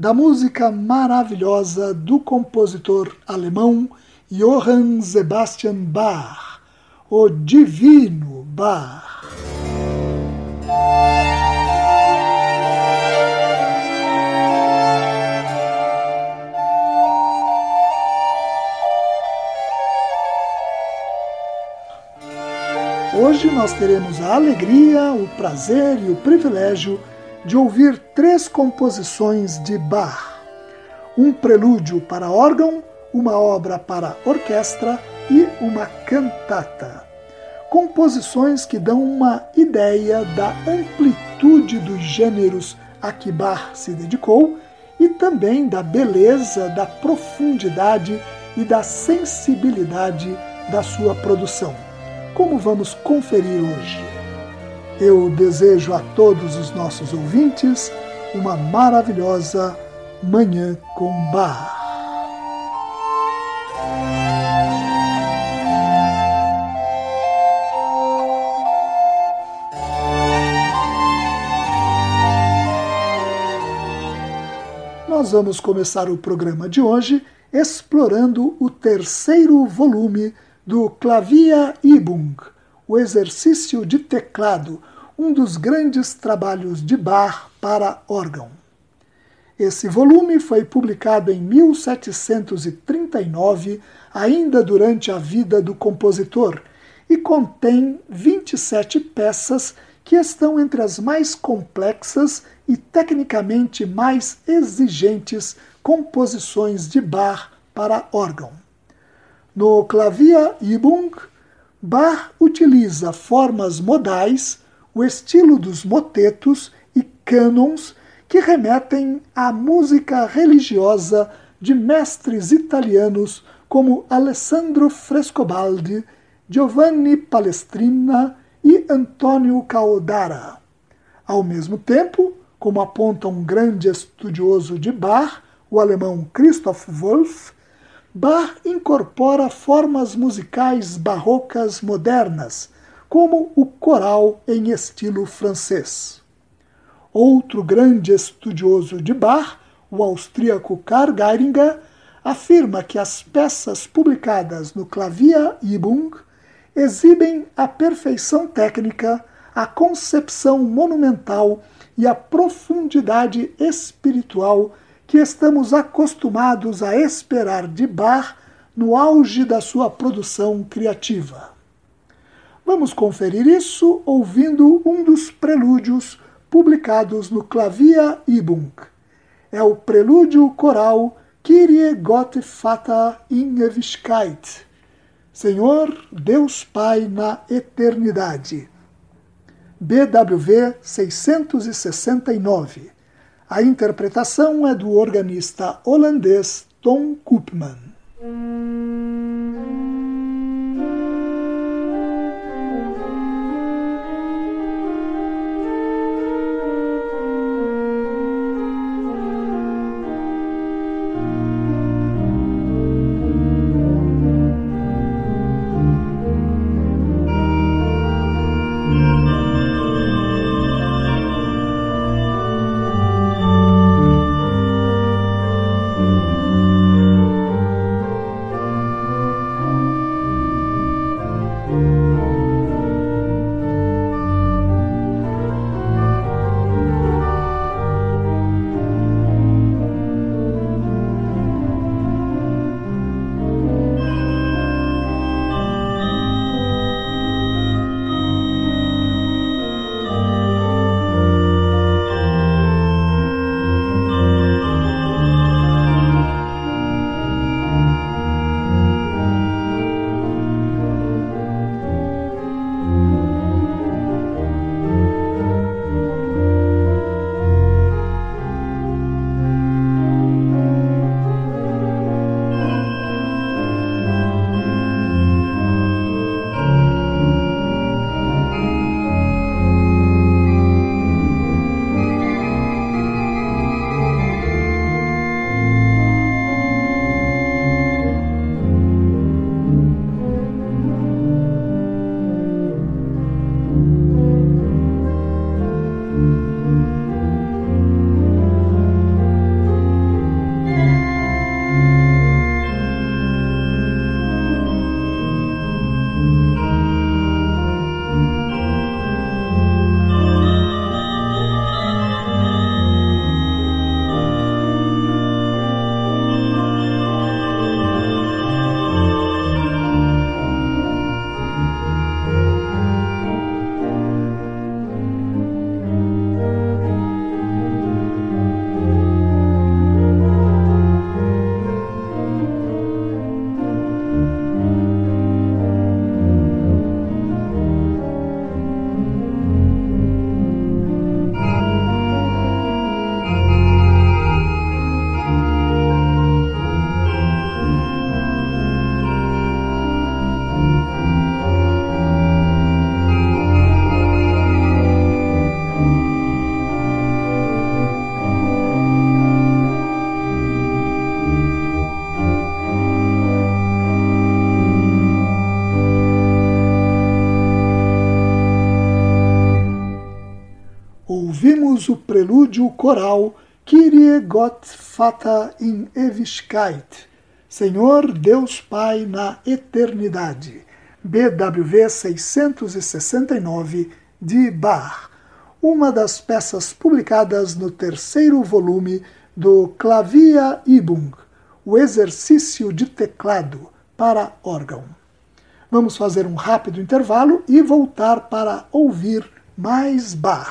da música maravilhosa do compositor alemão Johann Sebastian Bach, o Divino Bach. Hoje nós teremos a alegria, o prazer e o privilégio de ouvir três composições de Bach: um prelúdio para órgão, uma obra para orquestra e uma cantata. Composições que dão uma ideia da amplitude dos gêneros a que Bach se dedicou e também da beleza, da profundidade e da sensibilidade da sua produção. Como vamos conferir hoje? Eu desejo a todos os nossos ouvintes uma maravilhosa Manhã com Bar. Nós vamos começar o programa de hoje explorando o terceiro volume do Clavia Übung, o exercício de teclado, um dos grandes trabalhos de Bach para órgão. Esse volume foi publicado em 1739, ainda durante a vida do compositor, e contém 27 peças que estão entre as mais complexas e tecnicamente mais exigentes composições de Bach para órgão. No Clavia Übung, Bach utiliza formas modais o estilo dos motetos e cânons que remetem à música religiosa de mestres italianos como Alessandro Frescobaldi, Giovanni Palestrina e Antonio Caodara. Ao mesmo tempo, como aponta um grande estudioso de Bach, o alemão Christoph Wolff, Bach incorpora formas musicais barrocas modernas, como o coral em estilo francês. Outro grande estudioso de Bach, o austríaco Karl Geiringer, afirma que as peças publicadas no Clavia Übung exibem a perfeição técnica, a concepção monumental e a profundidade espiritual que estamos acostumados a esperar de Bach no auge da sua produção criativa. Vamos conferir isso ouvindo um dos prelúdios publicados no Clavia Übung. É o prelúdio coral Kyrie Gott Vater in Ewigkeit. Senhor, Deus Pai na eternidade. BWV 669. A interpretação é do organista holandês Tom Koopman. Ouvimos o prelúdio coral Kyrie Gott Vater in Ewigkeit, Senhor Deus Pai na Eternidade, BWV 669 de Bach, uma das peças publicadas no terceiro volume do Clavia Übung, o exercício de teclado para órgão. Vamos fazer um rápido intervalo e voltar para ouvir mais Bach.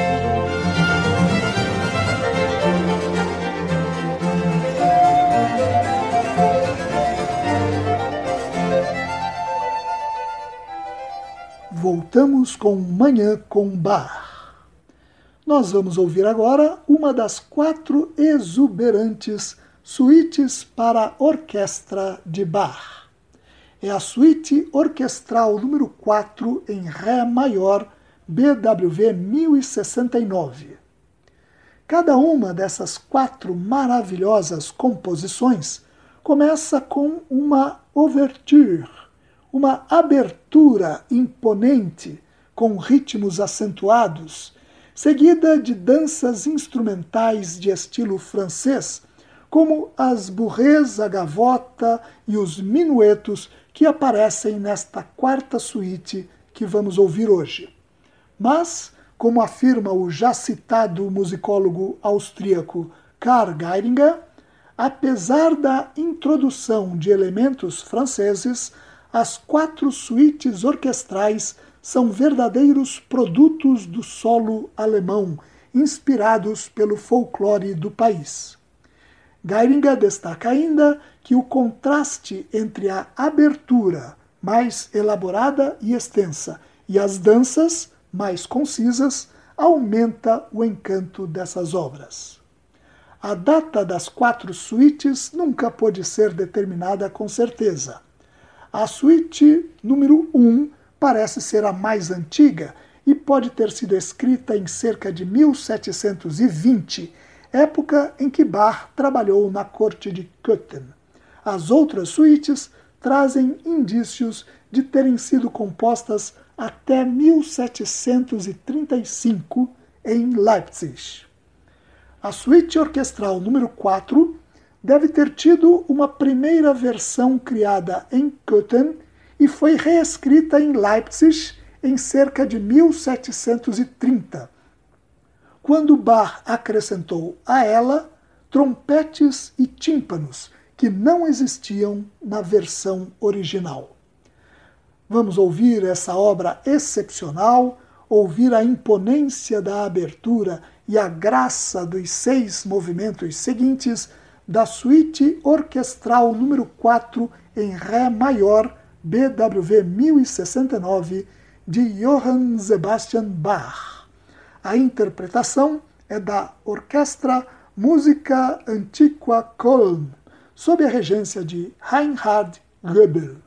Voltamos com Manhã com Bar. Nós vamos ouvir agora uma das quatro exuberantes suítes para orquestra de Bach é a suíte orquestral número 4 em Ré maior, BWV 1069. Cada uma dessas quatro maravilhosas composições começa com uma ouverture, uma abertura imponente com ritmos acentuados, seguida de danças instrumentais de estilo francês, como as bourrées, a gavota e os minuetos que aparecem nesta quarta suíte que vamos ouvir hoje. Mas, como afirma o já citado musicólogo austríaco Karl Geiringer, apesar da introdução de elementos franceses, as quatro suítes orquestrais são verdadeiros produtos do solo alemão, inspirados pelo folclore do país. Geiringer destaca ainda que o contraste entre a abertura, mais elaborada e extensa, e as danças, mais concisas, aumenta o encanto dessas obras. A data das quatro suítes nunca pôde ser determinada com certeza. A suíte número 1 um parece ser a mais antiga e pode ter sido escrita em cerca de 1720, época em que Bach trabalhou na corte de Köthen. As outras suítes trazem indícios de terem sido compostas até 1735 em Leipzig. A suíte orquestral número 4 deve ter tido uma primeira versão criada em Köthen e foi reescrita em Leipzig em cerca de 1730, quando Bach acrescentou a ela trompetes e tímpanos que não existiam na versão original. Vamos ouvir essa obra excepcional, ouvir a imponência da abertura e a graça dos seis movimentos seguintes da suíte orquestral número 4 em Ré maior, BWV 1069, de Johann Sebastian Bach. A interpretação é da Orquestra Música Antiqua Köln, sob a regência de Reinhard Goebel.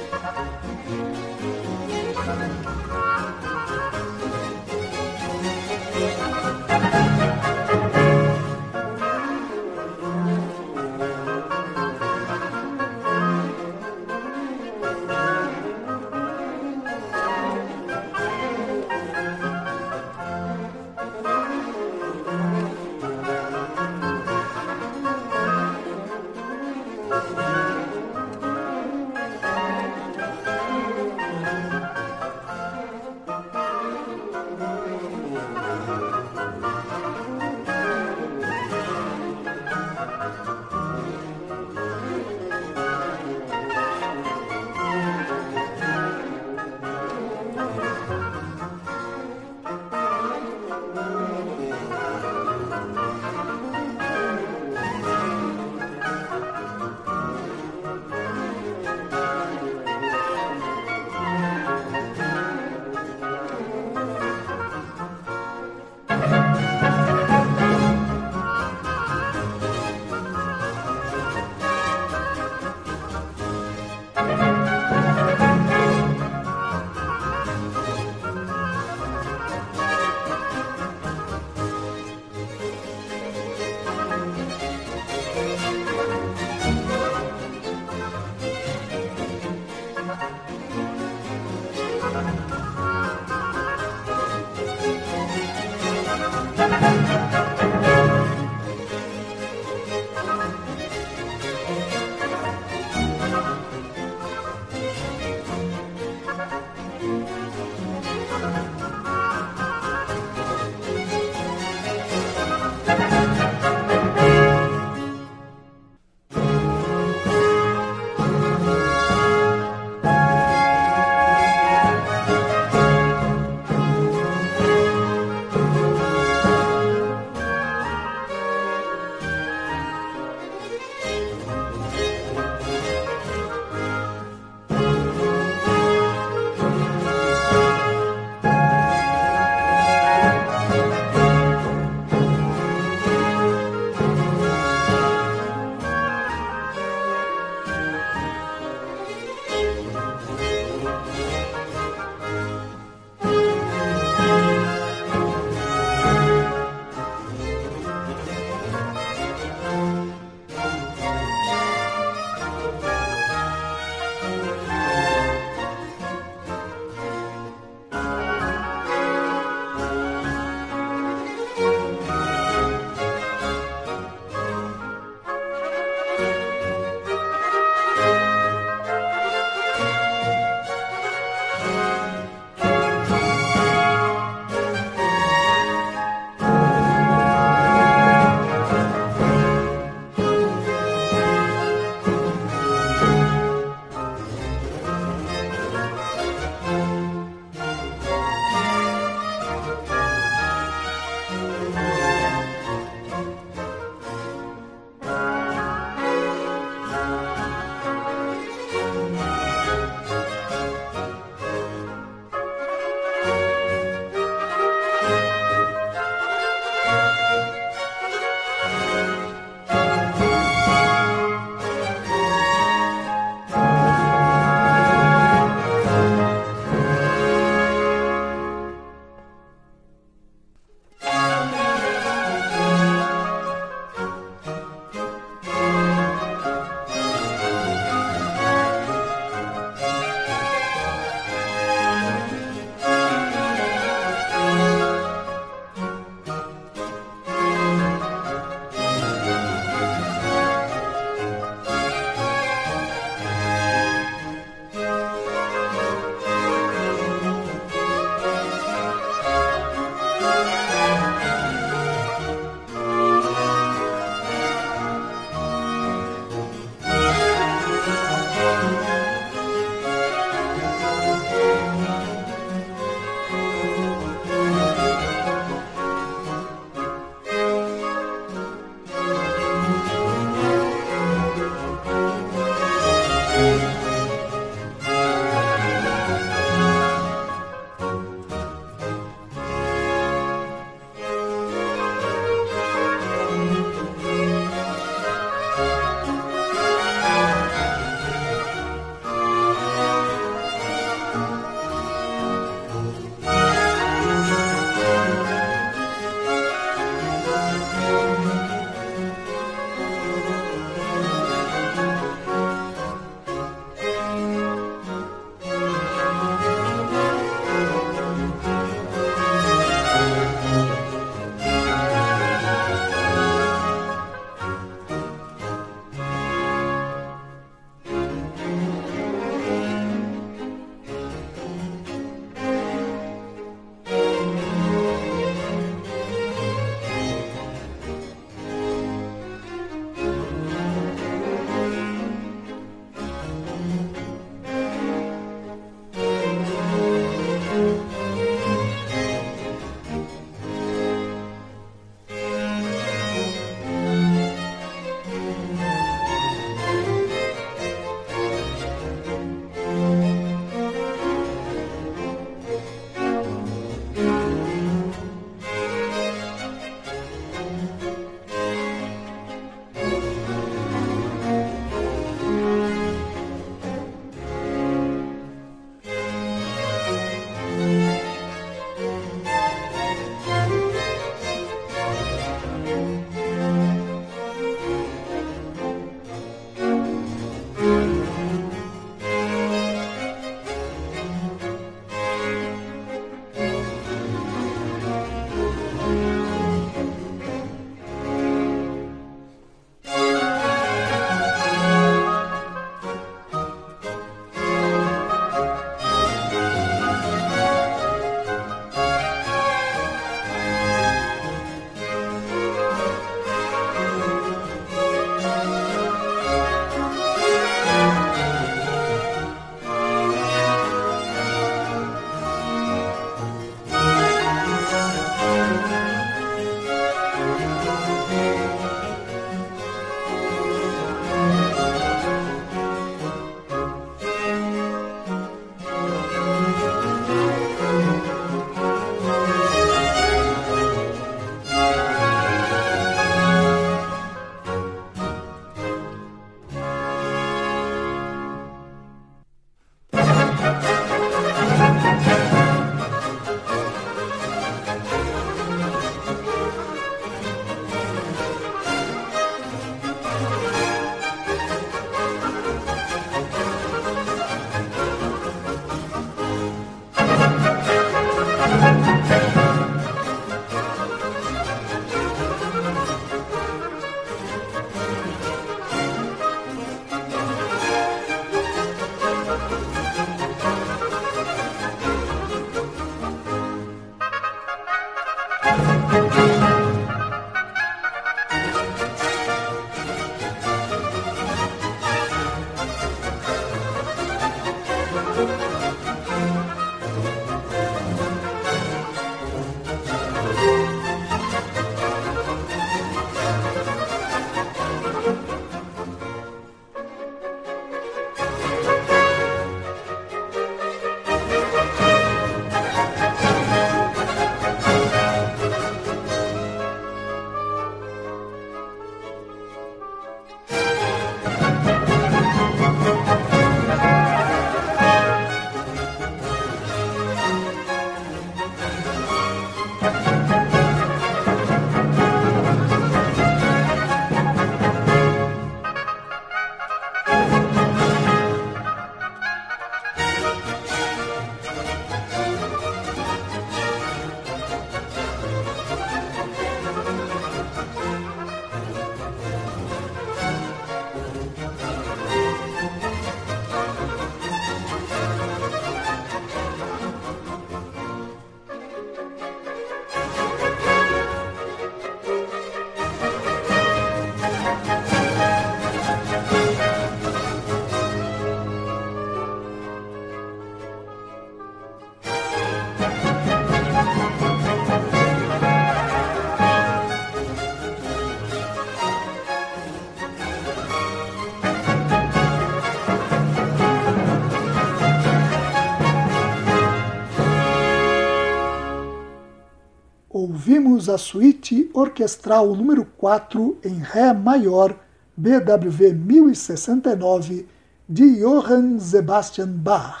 Ouvimos a suíte orquestral número 4 em Ré maior, BWV 1069, de Johann Sebastian Bach.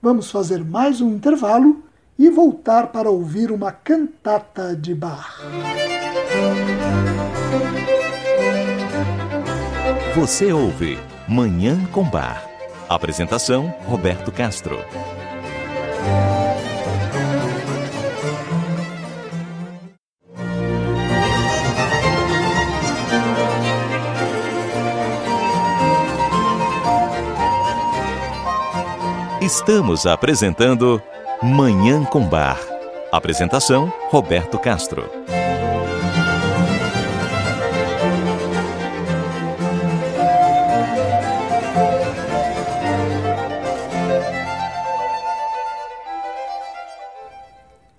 Vamos fazer mais um intervalo e voltar para ouvir uma cantata de Bach. Você ouve Manhã com Bar. Apresentação: Roberto Castro. Estamos apresentando Manhã com Bar. Apresentação: Roberto Castro.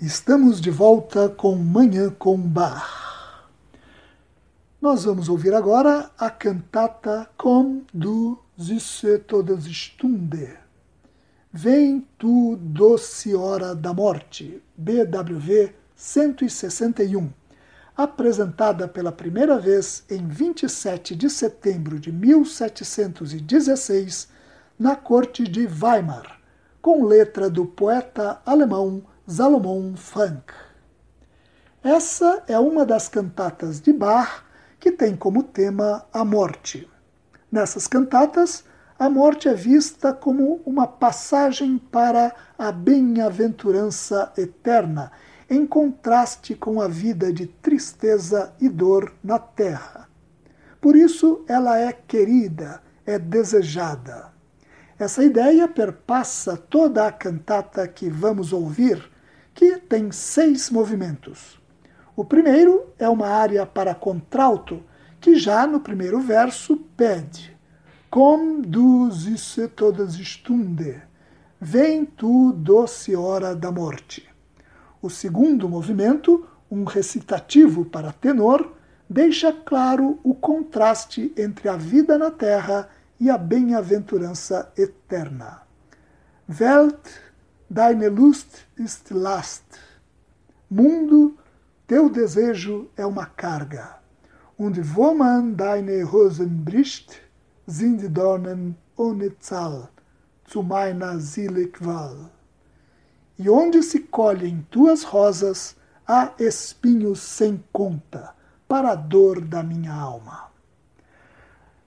Estamos de volta com Manhã com Bar. Nós vamos ouvir agora a cantata Com du Süße Todesstunde Vem tu, doce hora da morte, BWV 161, apresentada pela primeira vez em 27 de setembro de 1716 na corte de Weimar, com letra do poeta alemão Salomon Frank. Essa é uma das cantatas de Bach que tem como tema a morte. Nessas cantatas, a morte é vista como uma passagem para a bem-aventurança eterna, em contraste com a vida de tristeza e dor na terra. Por isso, ela é querida, é desejada. Essa ideia perpassa toda a cantata que vamos ouvir, que tem seis movimentos. O primeiro é uma área para contralto, que já no primeiro verso pede Komm du süße Todesstunde, vem tu doce hora da morte. O segundo movimento, um recitativo para tenor, deixa claro o contraste entre a vida na terra e a bem-aventurança eterna. Welt, deine Lust ist Last. Mundo, teu desejo é uma carga. Und wo man deine Hosen bricht, sind Dornen ohne Zahl, zu meiner Seele Qual. E onde se colhem tuas rosas, há espinhos sem conta, para a dor da minha alma.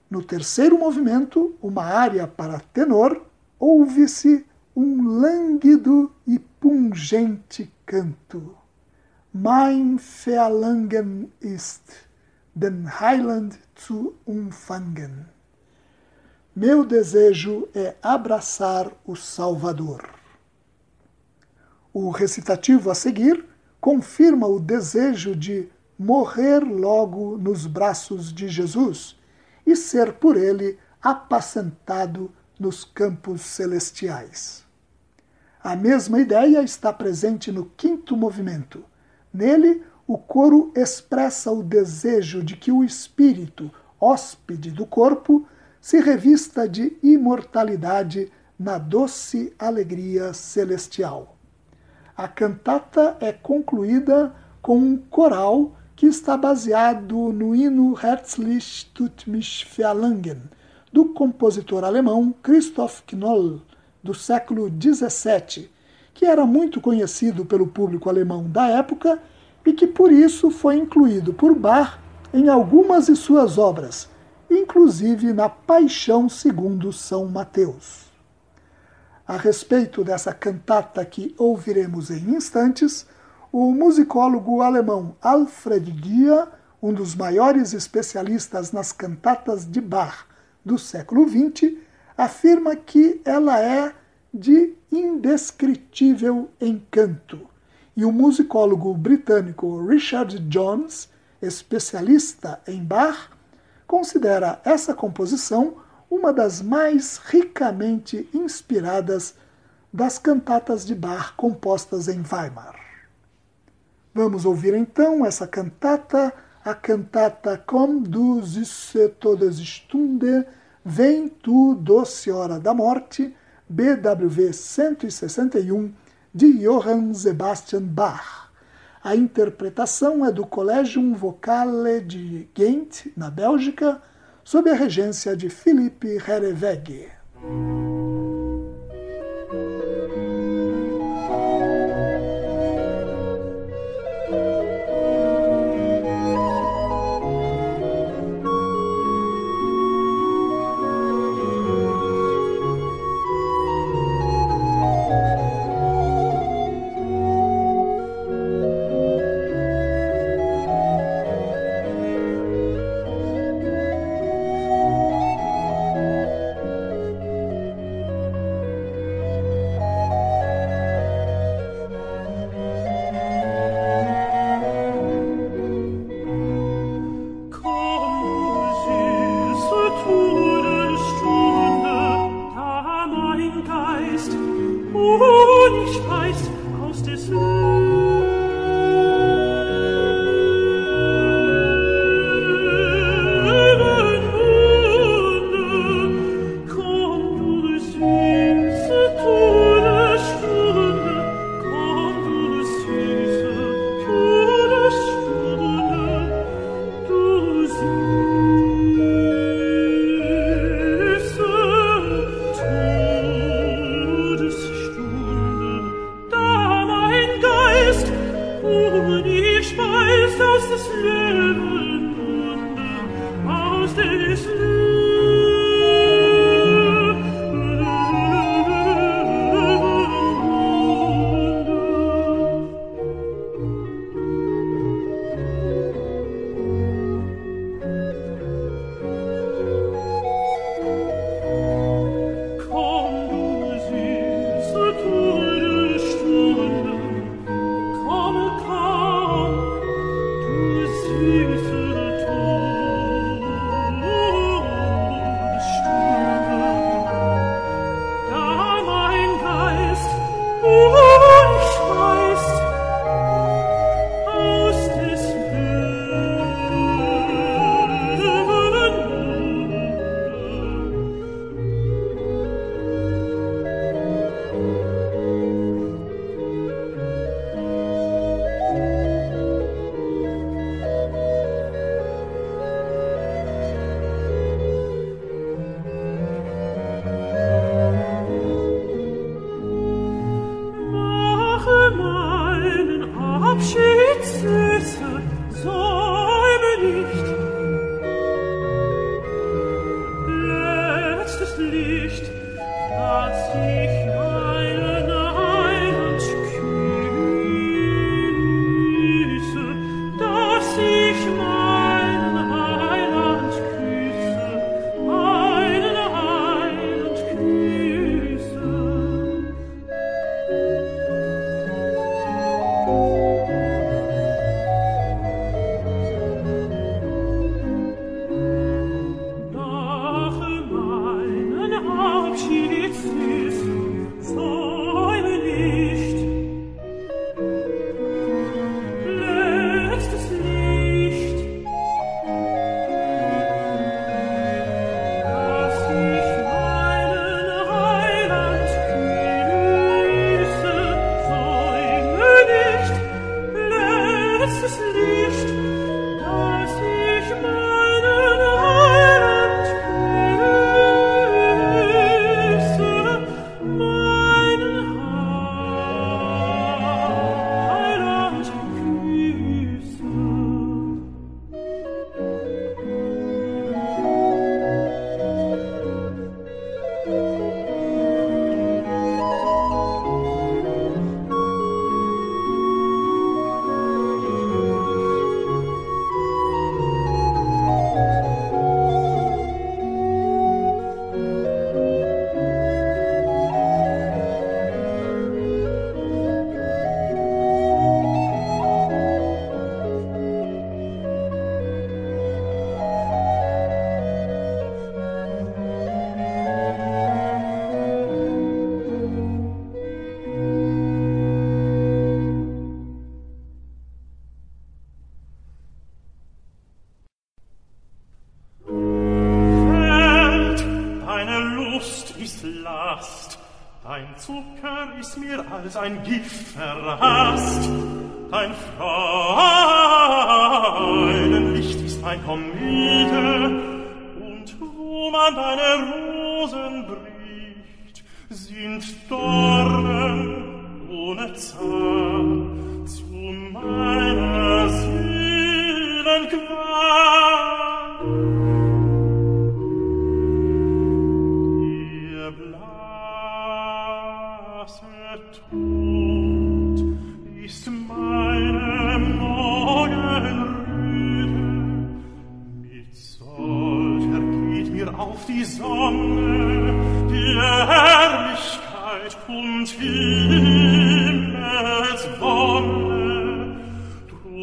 No terceiro movimento, uma área para tenor, ouve-se um lânguido e pungente canto. Mein Verlangen ist, den Heiland zu umfangen. Meu desejo é abraçar o Salvador. O recitativo a seguir confirma o desejo de morrer logo nos braços de Jesus e ser por ele apacentado nos campos celestiais. A mesma ideia está presente no quinto movimento. Nele, o coro expressa o desejo de que o espírito, hóspede do corpo, se revista de imortalidade na doce alegria celestial. A cantata é concluída com um coral que está baseado no hino Herzlich tut mich verlangen, do compositor alemão Christoph Knoll, do século XVII, que era muito conhecido pelo público alemão da época e que por isso foi incluído por Bach em algumas de suas obras, inclusive na Paixão segundo São Mateus. A respeito dessa cantata que ouviremos em instantes, o musicólogo alemão Alfred Dia, um dos maiores especialistas nas cantatas de Bach do século XX, afirma que ela é de indescritível encanto. E o musicólogo britânico Richard Jones, especialista em Bach, considera essa composição uma das mais ricamente inspiradas das cantatas de Bach compostas em Weimar. Vamos ouvir então essa cantata, a cantata Komm du süße Todesstunde, Vem tu doce hora da morte, BWV 161, de Johann Sebastian Bach. A interpretação é do Collegium Vocale de Ghent, na Bélgica, sob a regência de Philippe Herreweghe.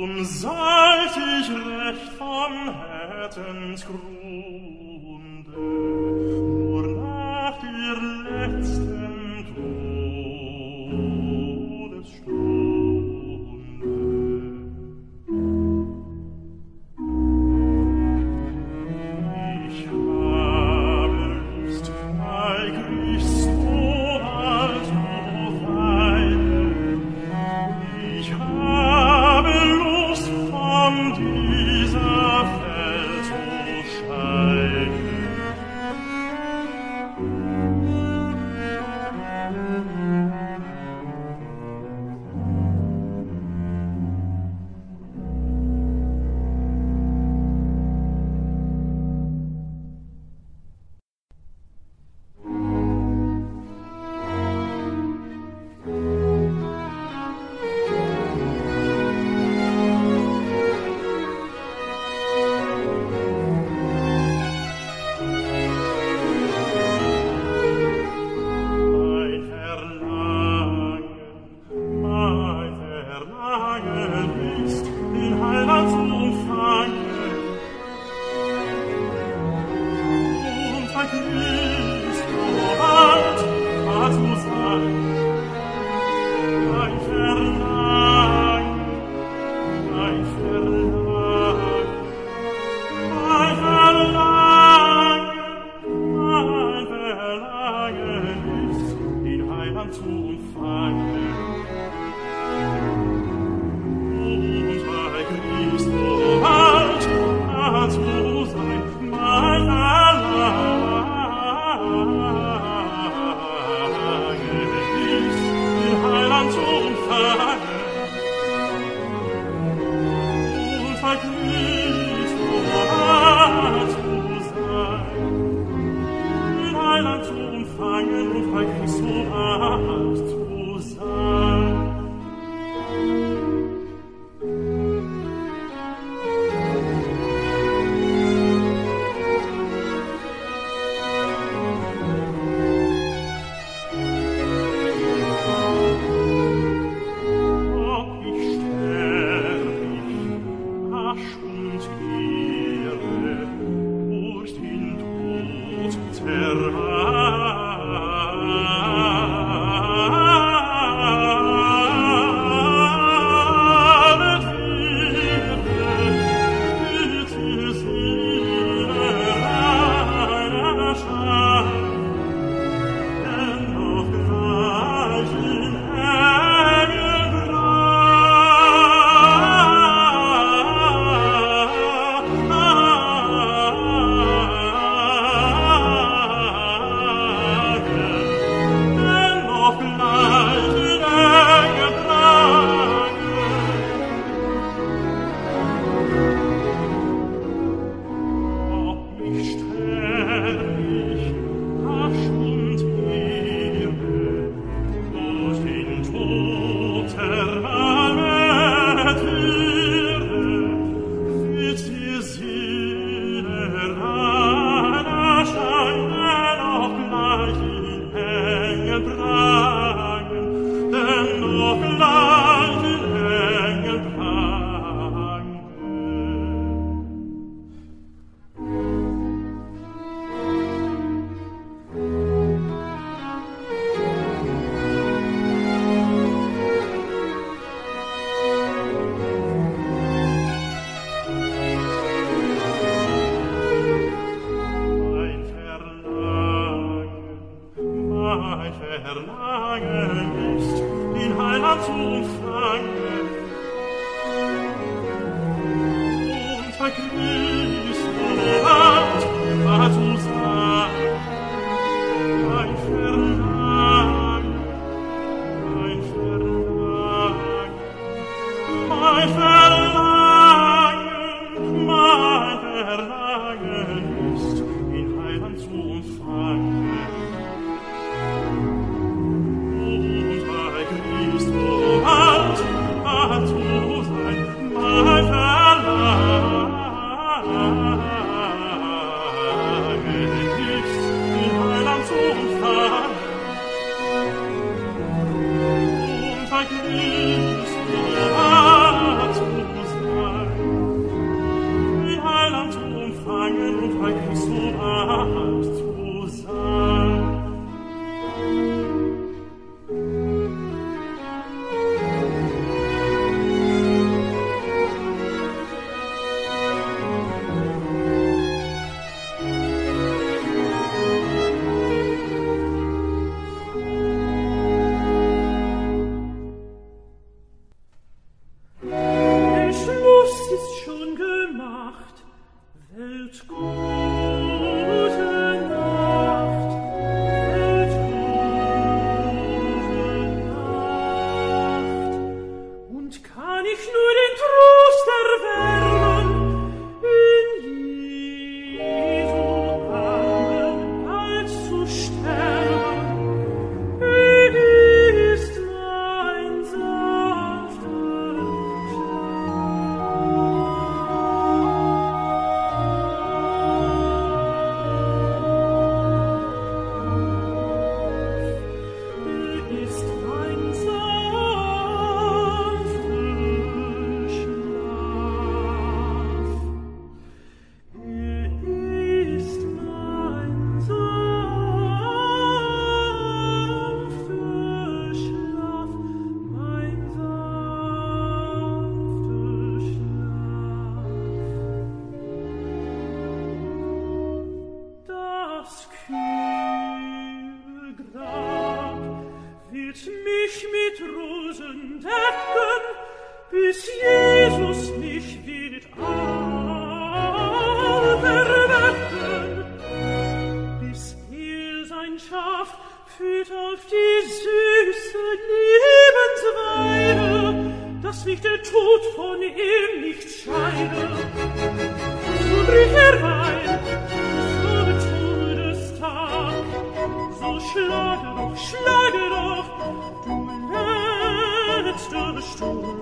um salzig recht von Herzen's Grund.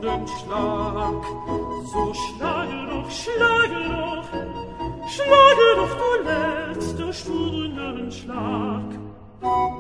jeden Schlag. So schlage doch, schlage doch, schlage doch, du letzte Stundenschlag. Schlag.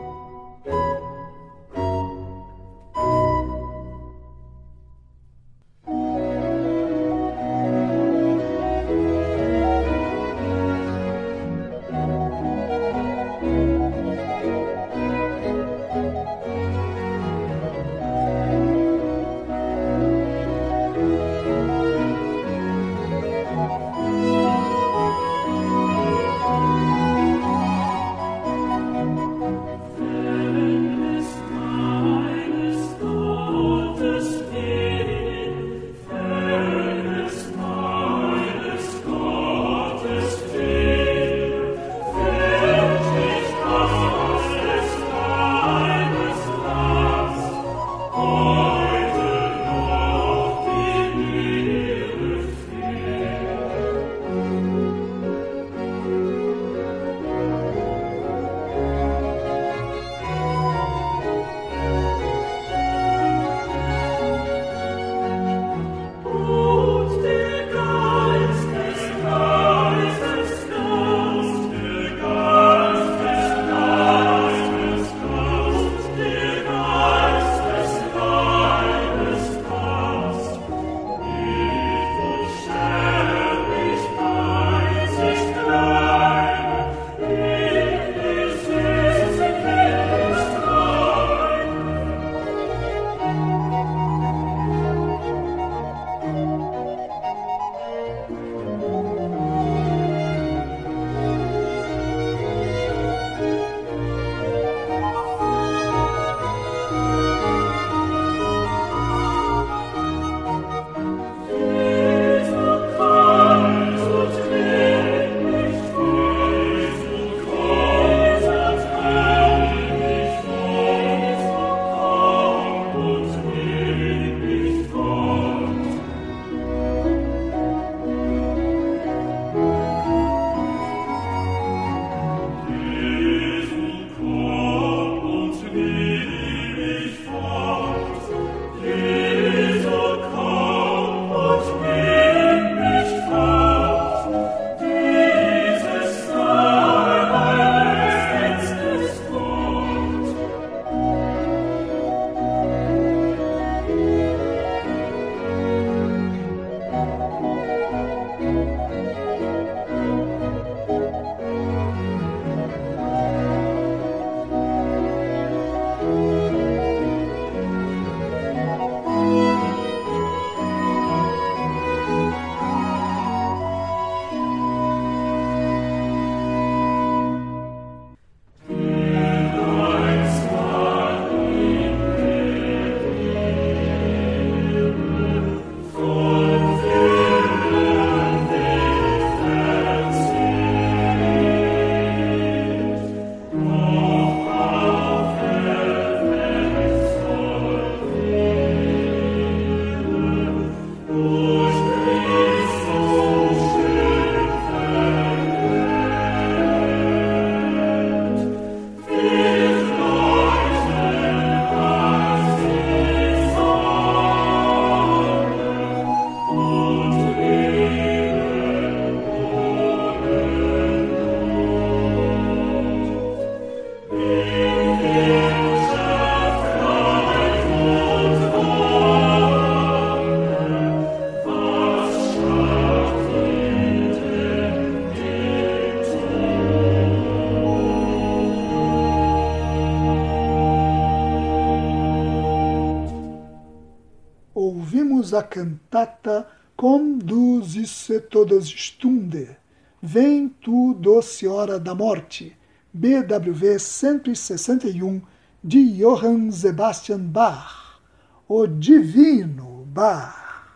A cantata Com du süße Todesstunde, Vem tu doce hora da morte, BWV 161, de Johann Sebastian Bach, o Divino Bach.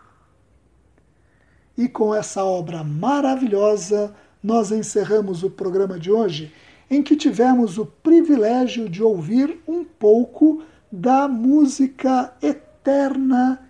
E com essa obra maravilhosa, nós encerramos o programa de hoje, em que tivemos o privilégio de ouvir um pouco da música eterna